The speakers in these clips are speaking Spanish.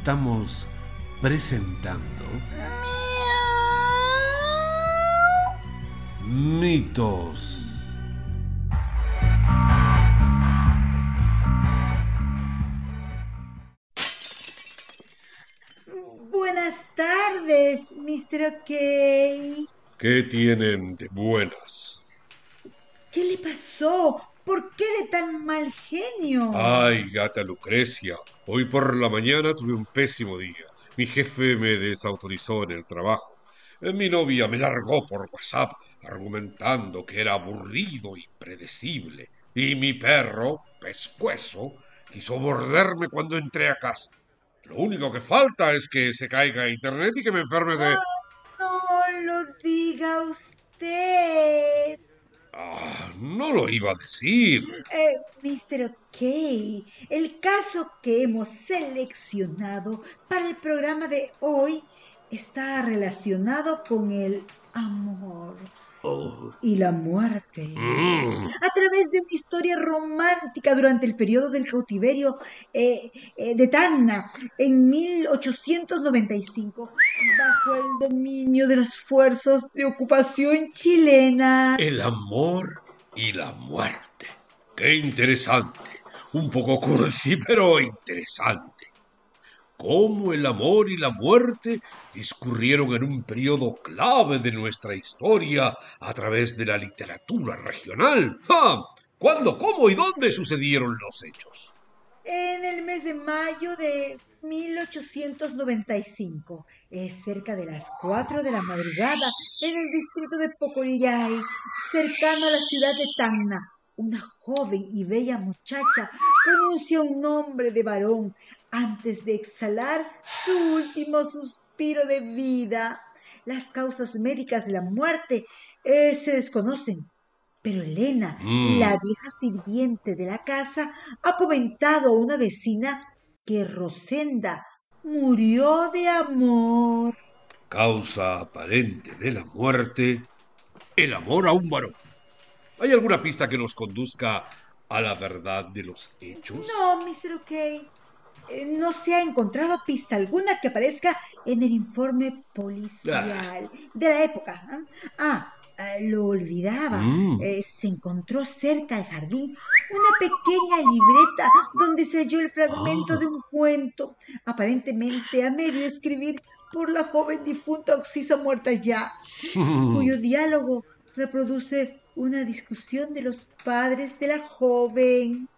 estamos presentando mitos. Buenas tardes, Mr. OK. ¿Qué tienen de buenas? ¿Qué le pasó? ¿Por qué de tan mal genio? Ay, gata Lucrecia, hoy por la mañana tuve un pésimo día. Mi jefe me desautorizó en el trabajo. Eh, Mi novia me largó por WhatsApp argumentando que era aburrido y predecible. Y mi perro, pescuezo, quiso morderme cuando entré a casa. Lo único que falta es que se caiga internet y que me enferme de... No lo diga usted. Ah, no lo iba a decir. Eh, Mr. El caso que hemos seleccionado para el programa de hoy está relacionado con el amor Oh. y la muerte. Mm. Historia romántica durante el periodo del cautiverio eh, eh, de Tanna en 1895, bajo el dominio de las fuerzas de ocupación chilena. El amor y la muerte. Qué interesante. Un poco cursi, pero interesante. Cómo el amor y la muerte discurrieron en un periodo clave de nuestra historia a través de la literatura regional. ¡Ja! ¿Cuándo, cómo y dónde sucedieron los hechos? En el mes de mayo de 1895, es cerca de las 4 de la madrugada, en el distrito de Pocoyay, cercano a la ciudad de Tacna, una joven y bella muchacha pronuncia un nombre de varón antes de exhalar su último suspiro de vida. Las causas médicas de la muerte eh, se desconocen, pero Elena, Mm. la vieja sirviente de la casa, ha comentado a una vecina que Rosenda murió de amor. Causa aparente de la muerte, el amor a un varón. ¿Hay alguna pista que nos conduzca a la verdad de los hechos? No, Mr. OK. eh, No se ha encontrado pista alguna que aparezca en el informe policial de la época. ¿ah? Eh, lo olvidaba. Mm. Eh, se encontró cerca al jardín una pequeña libreta donde se halló el fragmento de un cuento, aparentemente a medio escribir por la joven difunta Oxisa muerta ya, cuyo diálogo reproduce una discusión de los padres de la joven.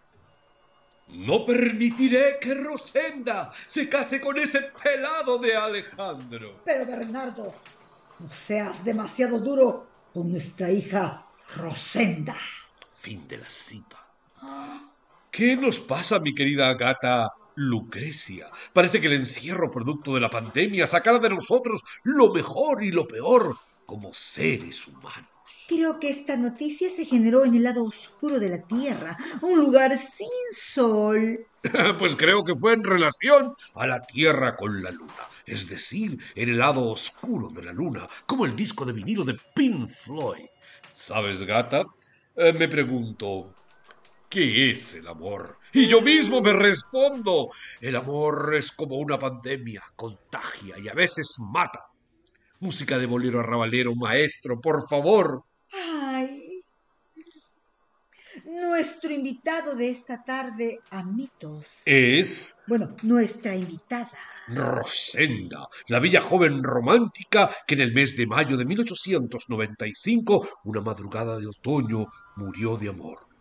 No permitiré que Rosenda se case con ese pelado de Alejandro. Pero Bernardo, no seas demasiado duro con nuestra hija Rosenda. Fin de la cita. ¿Qué nos pasa, mi querida gata Lucrecia? Parece que el encierro producto de la pandemia sacará de nosotros lo mejor y lo peor como seres humanos. Creo que esta noticia se generó en el lado oscuro de la Tierra, un lugar sin sol. Pues creo que fue en relación a la Tierra con la Luna, es decir, en el lado oscuro de la Luna, como el disco de vinilo de Pink Floyd. ¿Sabes, gata? Eh, me pregunto, ¿qué es el amor? Y yo mismo me respondo, el amor es como una pandemia, contagia y a veces mata. Música de bolero arrabalero, maestro, por favor. Ay. Nuestro invitado de esta tarde a mitos. Es Bueno, nuestra invitada. Rosenda, la bella joven romántica que en el mes de mayo de 1895, una madrugada de otoño, murió de amor.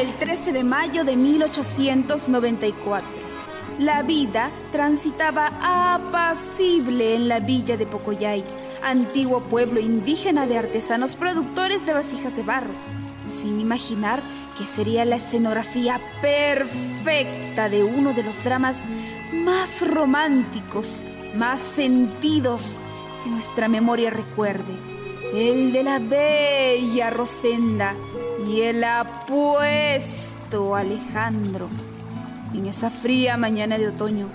El 13 de mayo de 1894. La vida transitaba apacible en la villa de Pocoyay, antiguo pueblo indígena de artesanos productores de vasijas de barro, sin imaginar que sería la escenografía perfecta de uno de los dramas más románticos, más sentidos que nuestra memoria recuerde, el de la bella Rosenda y el apuesto Alejandro. En esa fría mañana de otoño,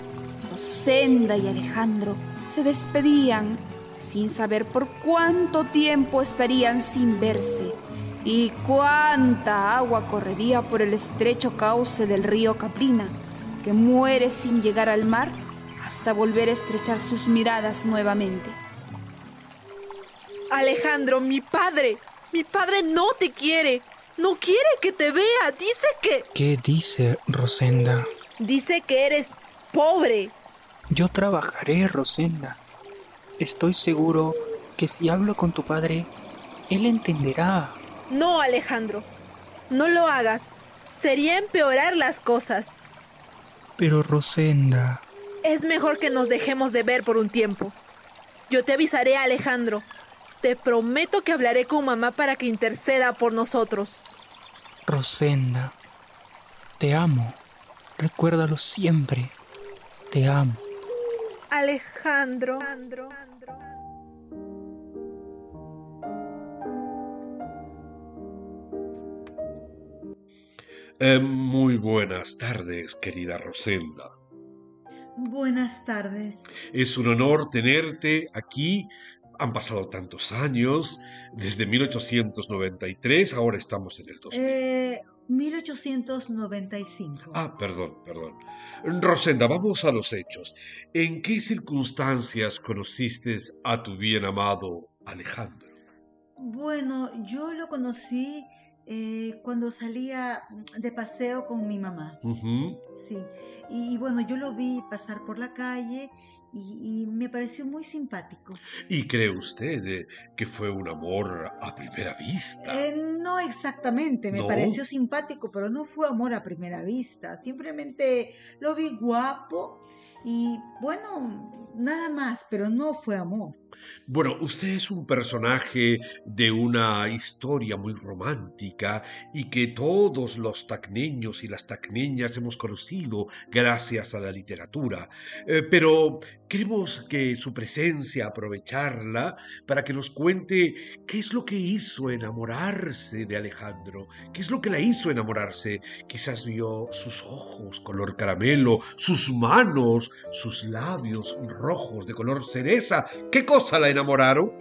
Rosenda y Alejandro se despedían sin saber por cuánto tiempo estarían sin verse y cuánta agua correría por el estrecho cauce del río Caprina, que muere sin llegar al mar hasta volver a estrechar sus miradas nuevamente. Alejandro, mi padre, mi padre no te quiere. No quiere que te vea. Dice que... ¿Qué dice Rosenda? Dice que eres pobre. Yo trabajaré, Rosenda. Estoy seguro que si hablo con tu padre, él entenderá. No, Alejandro. No lo hagas. Sería empeorar las cosas. Pero Rosenda... Es mejor que nos dejemos de ver por un tiempo. Yo te avisaré, Alejandro. Te prometo que hablaré con mamá para que interceda por nosotros. Rosenda, te amo. Recuérdalo siempre. Te amo. Alejandro. Eh, muy buenas tardes, querida Rosenda. Buenas tardes. Es un honor tenerte aquí. Han pasado tantos años, desde 1893, ahora estamos en el 2000. Eh, 1895. Ah, perdón, perdón. Rosenda, vamos a los hechos. ¿En qué circunstancias conociste a tu bien amado Alejandro? Bueno, yo lo conocí eh, cuando salía de paseo con mi mamá. Sí. Y, y bueno, yo lo vi pasar por la calle y, y me pareció muy simpático. ¿Y cree usted eh, que fue un amor a primera vista? Eh, no exactamente, me ¿No? pareció simpático, pero no fue amor a primera vista. Simplemente lo vi guapo y bueno, nada más, pero no fue amor. Bueno, usted es un personaje de una historia muy romántica y que todos los tacneños y las tacneñas hemos conocido gracias a la literatura. Eh, pero queremos que su presencia, aprovecharla para que nos cuente qué es lo que hizo enamorarse de Alejandro, qué es lo que la hizo enamorarse. Quizás vio sus ojos color caramelo, sus manos, sus labios rojos de color cereza. ¿Qué cosa la enamoraron?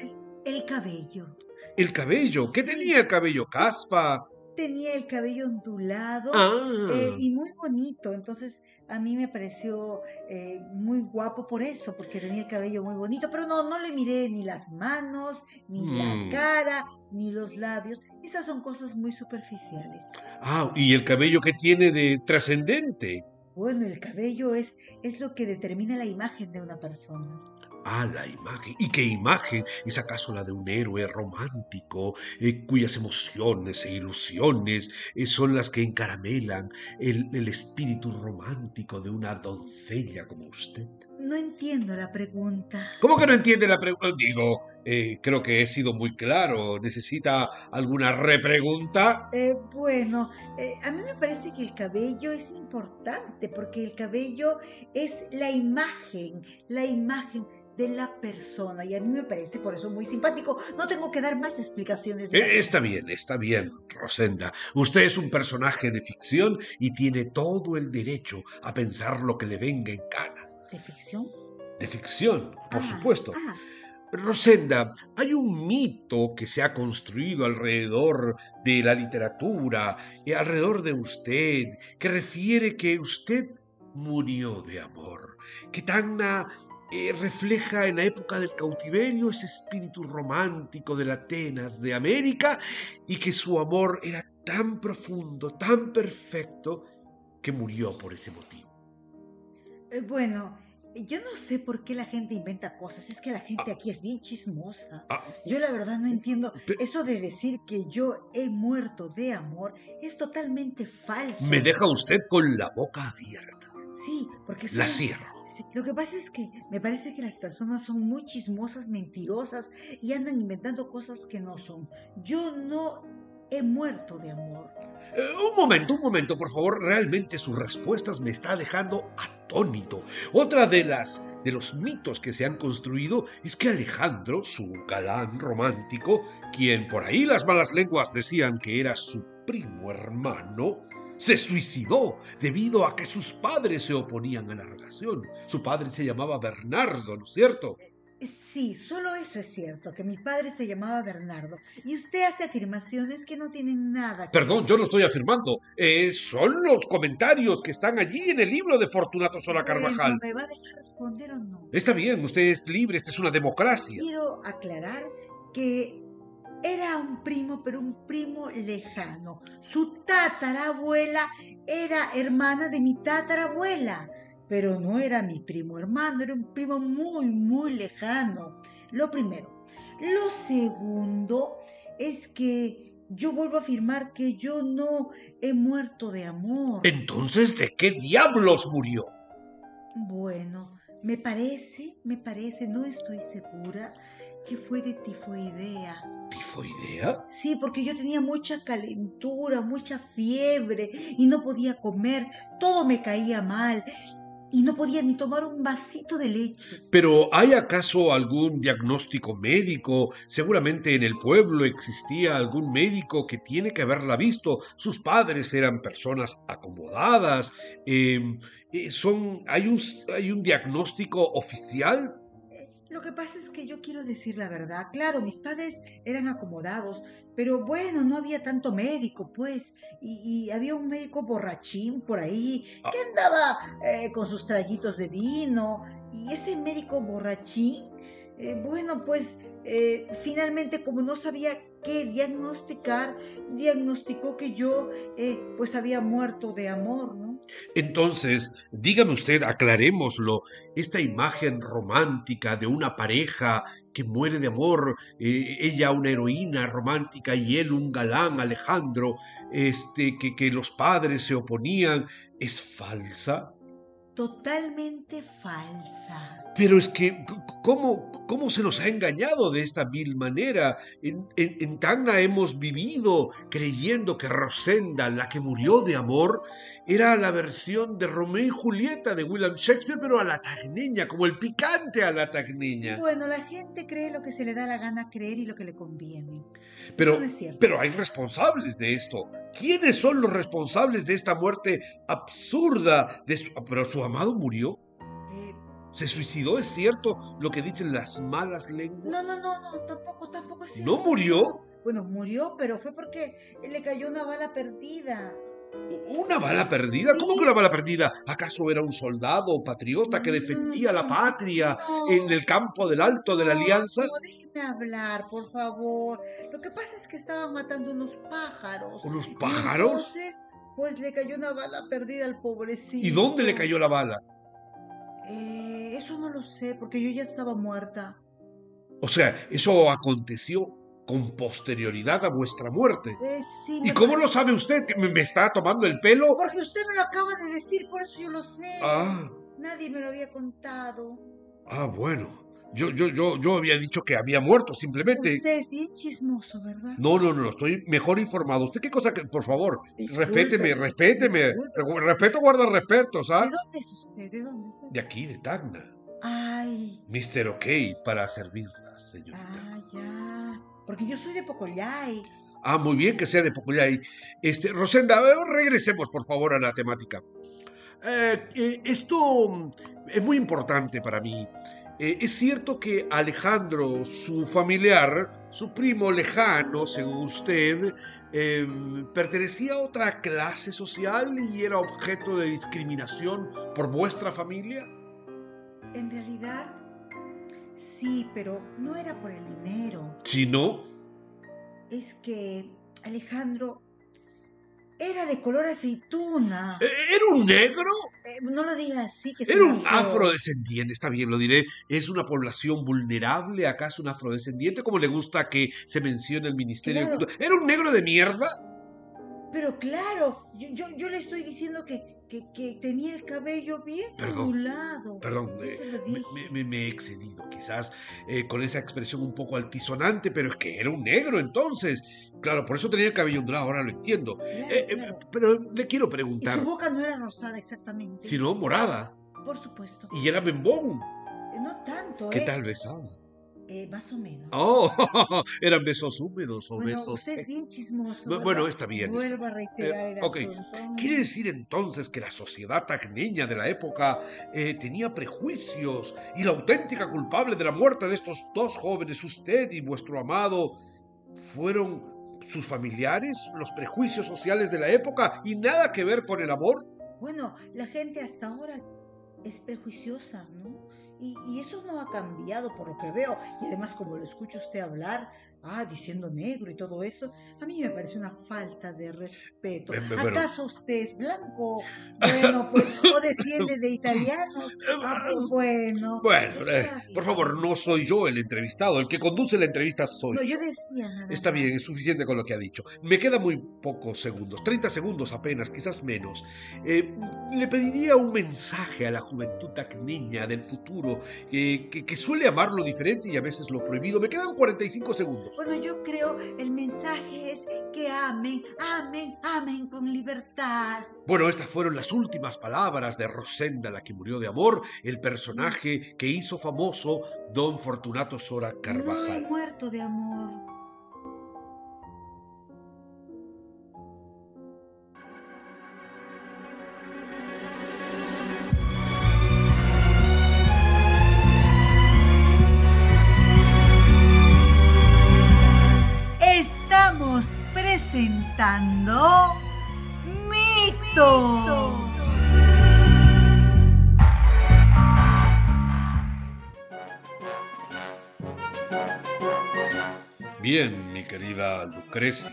El cabello. El cabello. ¿Qué tenía el cabello? Caspa. Tenía el cabello ondulado. Ah. eh, y muy bonito, entonces a mí me pareció eh, muy guapo por eso, porque tenía el cabello muy bonito, pero no, no le miré ni las manos, ni Mm. la cara, ni los labios, esas son cosas muy superficiales. Ah, y el cabello que tiene de trascendente. Bueno, el cabello es, es lo que determina la imagen de una persona. Ah, la imagen. ¿Y qué imagen? ¿Es acaso la de un héroe romántico eh, cuyas emociones e ilusiones eh, son las que encaramelan el, el espíritu romántico de una doncella como usted? No entiendo la pregunta. ¿Cómo que no entiende la pregunta? Digo, eh, creo que he sido muy claro. ¿Necesita alguna repregunta? Eh, bueno, eh, a mí me parece que el cabello es importante porque el cabello es la imagen, la imagen de la persona y a mí me parece por eso muy simpático. No tengo que dar más explicaciones. de Eh, está bien, está bien, Rosenda. Usted es un personaje de ficción y tiene todo el derecho a pensar lo que le venga en gana. ¿De ficción? De ficción, por Ah, supuesto. ah, Rosenda, hay un mito que se ha construido alrededor de la literatura, y alrededor de usted, que refiere que usted murió de amor, que Tacna eh, refleja en la época del cautiverio ese espíritu romántico de la Atenas de América y que su amor era tan profundo, tan perfecto, que murió por ese motivo. Eh, bueno, yo no sé por qué la gente inventa cosas. Es que la gente aquí es bien chismosa. Ah, Yo la verdad no entiendo. Eso de decir que yo he muerto de amor es totalmente falso. me deja usted con la boca abierta. Sí, porque La son- cierro. Sí, lo que pasa es que me parece que las personas son muy chismosas, mentirosas y andan inventando cosas que no son. Yo no he muerto de amor. Eh, un momento, un momento, por favor. Realmente sus respuestas me está dejando atónito. Otra de las de los mitos que se han construido es que Alejandro, su galán romántico, quien por ahí las malas lenguas decían que era su primo hermano, Se suicidó debido a que sus padres se oponían a la relación. Su padre se llamaba Bernardo, ¿no es cierto? Sí, solo eso es cierto, que mi padre se llamaba Bernardo. Y usted hace afirmaciones que no tienen nada que Perdón, yo no estoy afirmando. Eh, son los comentarios que están allí en el libro de Fortunato Sola Carvajal. ¿Me va a dejar responder o no? Está bien, usted es libre, esta es una democracia. Quiero aclarar que era un primo, pero un primo lejano. Su tatarabuela era hermana de mi tatarabuela, pero no era mi primo hermano, era un primo muy, muy lejano. Lo primero. Lo segundo es que yo vuelvo a afirmar que yo no he muerto de amor. Entonces, ¿de qué diablos murió? Bueno, me parece, me parece, no estoy segura, que fue de tifoidea. ¿Tifoidea? Sí, porque yo tenía mucha calentura, mucha fiebre y no podía comer, todo me caía mal y no podía ni tomar un vasito de leche. Pero ¿hay acaso algún diagnóstico médico? Seguramente en el pueblo existía algún médico que tiene que haberla visto. Sus padres eran personas acomodadas. Eh, eh, son, ¿hay, un, ¿Hay un diagnóstico oficial? Lo que pasa es que yo quiero decir la verdad. Claro, mis padres eran acomodados, pero bueno, no había tanto médico, pues. Y, y había un médico borrachín por ahí que andaba eh, con sus traguitos de vino. Y ese médico borrachín, eh, bueno, pues eh, finalmente como no sabía qué diagnosticar, diagnosticó que yo pues había muerto de amor, ¿no? Entonces, dígame usted, aclarémoslo, esta imagen romántica de una pareja que muere de amor, eh, ella una heroína romántica y él un galán, Alejandro, este, que, que los padres se oponían, ¿es falsa? Totalmente falsa. Pero es que, ¿cómo, cómo se nos ha engañado de esta vil manera? En, en, en, Tacna hemos vivido creyendo que Rosenda, la que murió de amor, era la versión de Romeo y Julieta de William Shakespeare, pero a la tagneña, como el picante a la tagneña. Bueno, la gente cree lo que se le da la gana creer y lo que le conviene. Pero, no es pero hay responsables de esto. ¿Quiénes son los responsables de esta muerte absurda? De su, pero su amado murió. ¿Se suicidó? ¿Es cierto lo que dicen las malas lenguas? no, no, no, no, tampoco, tampoco es ¿No cierto. murió? Bueno, murió, pero fue porque le cayó una bala perdida. ¿Una bala perdida? Sí. ¿Cómo que una bala perdida? ¿Acaso era un soldado patriota que defendía la patria No. en el campo del Alto de la No, Alianza? No, déjeme hablar, por favor. Lo que pasa es que estaban matando unos pájaros. ¿Unos pájaros? Entonces, pues le cayó una bala perdida al pobrecito. ¿Y dónde le cayó la bala? Eh, eso no lo sé, porque yo ya estaba muerta. O sea, eso aconteció con posterioridad a vuestra muerte. Eh, sí, ¿Y cómo lo sabe usted? ¿Que me, me está tomando el pelo? Porque usted me lo acaba de decir, por eso yo lo sé. Ah, Nadie me lo había contado. ah, bueno. Yo, yo, yo, yo había dicho que había muerto, simplemente. Usted es bien chismoso, ¿verdad? No, no, no, estoy mejor informado. ¿Usted qué cosa que, por favor, Disculpe, respéteme, respéteme. disculpe. Re- Respeto guarda respeto, ¿De ¿sabes? dónde es usted? ¿De dónde es? De aquí, de Tacna. Ay, Mr. OK para servirla, señorita. ah, ya. Porque yo soy de Pocollay. Ah, muy bien que sea de Pocollay. Este, Rosenda, eh, regresemos por favor a la temática. Eh, eh, esto mm, es muy importante para mí. Eh, es cierto que Alejandro, su familiar, su primo lejano, según usted, eh, pertenecía a otra clase social y era objeto de discriminación por vuestra familia. En realidad, sí, pero no era por el dinero. Si no, Es que Alejandro era de color aceituna. eh, ¿era un negro? Eh, no lo diga así, que Era un afrodescendiente, está bien, lo diré. ¿Es una población vulnerable? ¿Acaso un afrodescendiente? Como le gusta que se mencione el Ministerio de. Cultura? ¿Era un negro de mierda? Pero claro, yo, yo, yo le estoy diciendo que, que, que tenía el cabello bien Perdón, ondulado. Perdón, eh, me, he excedido, quizás eh, con esa expresión un poco altisonante, pero es que era un negro entonces. Claro, por eso tenía el cabello ondulado, ahora lo entiendo. Claro, Eh, claro. pero le quiero Y preguntar, su boca no era rosada exactamente. sino morada, Por supuesto. y era bembón, No tanto, ¿qué tal besaba? Eh, más o menos. Oh, eran besos húmedos o bueno, besos usted es bien chismoso. Bu- bueno, está bien, Vuelvo a reiterar Eh, el ok. asunto. Quiere decir entonces que la sociedad tacneña de la época eh, tenía prejuicios y la auténtica culpable de la muerte de estos dos jóvenes, usted y vuestro amado, fueron sus familiares, los prejuicios sociales de la época y nada que ver con el amor. Bueno, la gente hasta ahora es prejuiciosa, ¿no? Y, y eso no ha cambiado por lo que veo. Y además, como lo escucho usted hablar, ah, diciendo negro y todo eso, a mí me parece una falta de respeto. ¿Acaso usted es blanco? Bueno, pues, o desciende de italianos. Ah, pues, bueno. Bueno, eh, por favor, no soy yo el entrevistado, el que conduce la entrevista soy No, yo. decía nada Está bien, es suficiente con lo que ha dicho. Me quedan muy pocos segundos, 30 segundos apenas, quizás menos. Eh, le pediría un mensaje a la juventud tacneña del futuro, eh, que, que suele amar lo diferente y a veces lo prohibido. Me quedan 45 segundos. Bueno, yo creo el mensaje es que amen, amen, amen con libertad. Bueno, estas fueron las últimas palabras de Rosenda, la que murió de amor, el personaje que hizo famoso Don Fortunato Sora No he Carvajal. muerto de amor. Estamos presentando mitos. Bien, mi querida Lucrecia,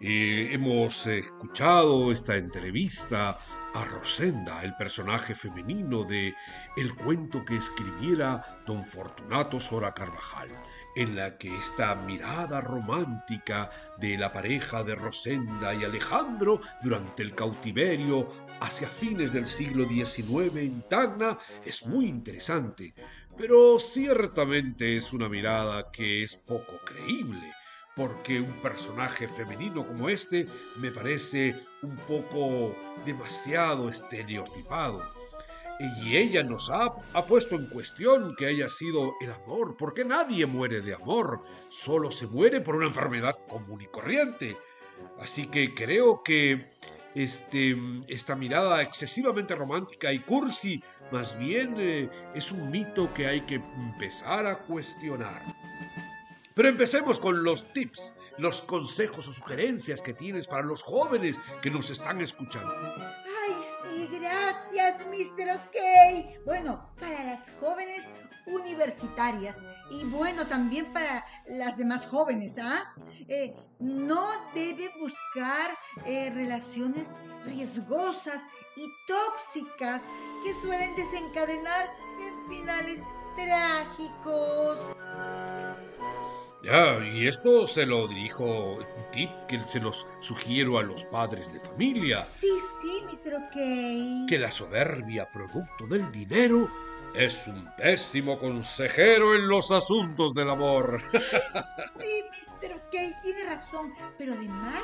eh, hemos escuchado esta entrevista a Rosenda, el personaje femenino de el cuento que escribiera don Fortunato Sora Carvajal, en la que esta mirada romántica de la pareja de Rosenda y Alejandro durante el cautiverio hacia fines del siglo XIX en Tacna es muy interesante, pero ciertamente es una mirada que es poco creíble, porque un personaje femenino como este me parece un poco demasiado estereotipado. Y ella nos ha, ha puesto en cuestión que haya sido el amor, porque nadie muere de amor, solo se muere por una enfermedad común y corriente. Así que creo que este, esta mirada excesivamente romántica y cursi más bien eh, es un mito que hay que empezar a cuestionar. Pero empecemos con los tips, los consejos o sugerencias que tienes para los jóvenes que nos están escuchando. Ay, sí, gracias, Mr. OK. Bueno, para las jóvenes universitarias y bueno, también para las demás jóvenes, ¿ah? Eh, no debe buscar eh, relaciones riesgosas y tóxicas que suelen desencadenar en finales trágicos. Ya, y esto se lo dirijo, un tip que se los sugiero a los padres de familia, Sí, sí, Mr. OK. que la soberbia producto del dinero es un pésimo consejero en los asuntos del amor. Sí, Mr. OK, tiene razón. Pero además,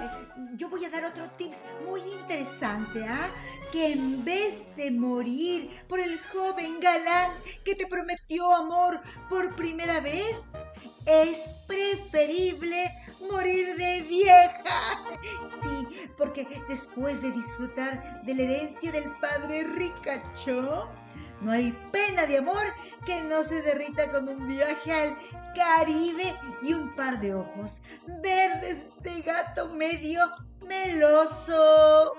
eh, yo voy a dar otro tips muy interesante, ¿ah? Que en vez de morir por el joven galán que te prometió amor por primera vez, es preferible morir de vieja. Sí, porque después de disfrutar de la herencia del padre ricacho, no hay pena de amor que no se derrita con un viaje al Caribe y un par de ojos verdes de gato medio meloso.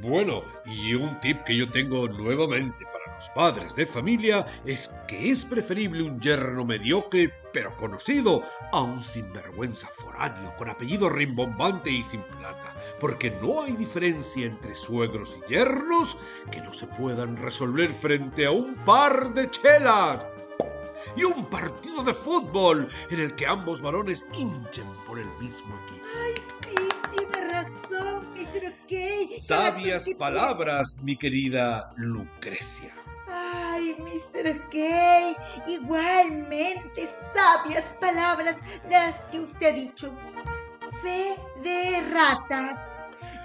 Bueno, y un tip que yo tengo nuevamente para los padres de familia es que es preferible un yerno mediocre pero conocido a un sinvergüenza foráneo con apellido rimbombante y sin plata, porque no hay diferencia entre suegros y yernos que no se puedan resolver frente a un par de chelas y un partido de fútbol en el que ambos varones hinchen por el mismo equipo. Sí, tiene razón, Mr. OK. Sabias palabras, mi querida Lucrecia. Ay, Mr. Gay, igualmente sabias palabras las que usted ha dicho. Fe de ratas.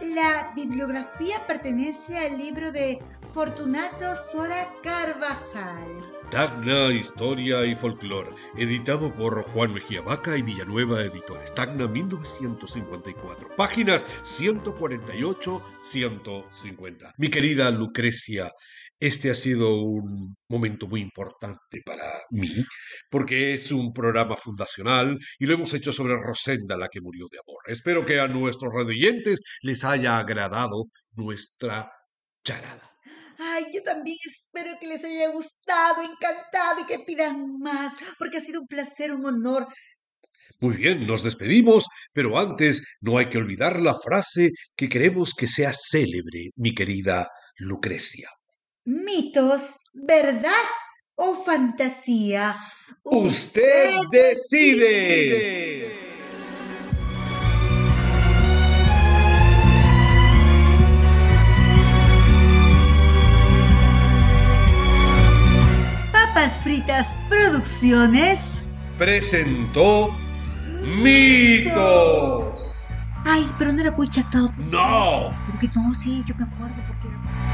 La bibliografía pertenece al libro de Fortunato Sora Carvajal. Tacna, Historia y Folclore, editado por Juan Mejía Vaca y Villanueva Editores. Tacna 1954, páginas 148-150. Mi querida Lucrecia, este ha sido un momento muy importante para mí, porque es un programa fundacional y lo hemos hecho sobre Rosenda, la que murió de amor. Espero que a nuestros radioyentes les haya agradado nuestra charada. Ay, yo también espero que les haya gustado, encantado y que pidan más, porque ha sido un placer, un honor. Muy bien, nos despedimos, pero antes no hay que olvidar la frase que queremos que sea célebre, mi querida Lucrecia. Mitos, verdad o fantasía. Usted decide. Papas Fritas Producciones Presentó Mitos. Ay, pero no era muy chatado. No. Porque no, sí, yo me acuerdo porque era...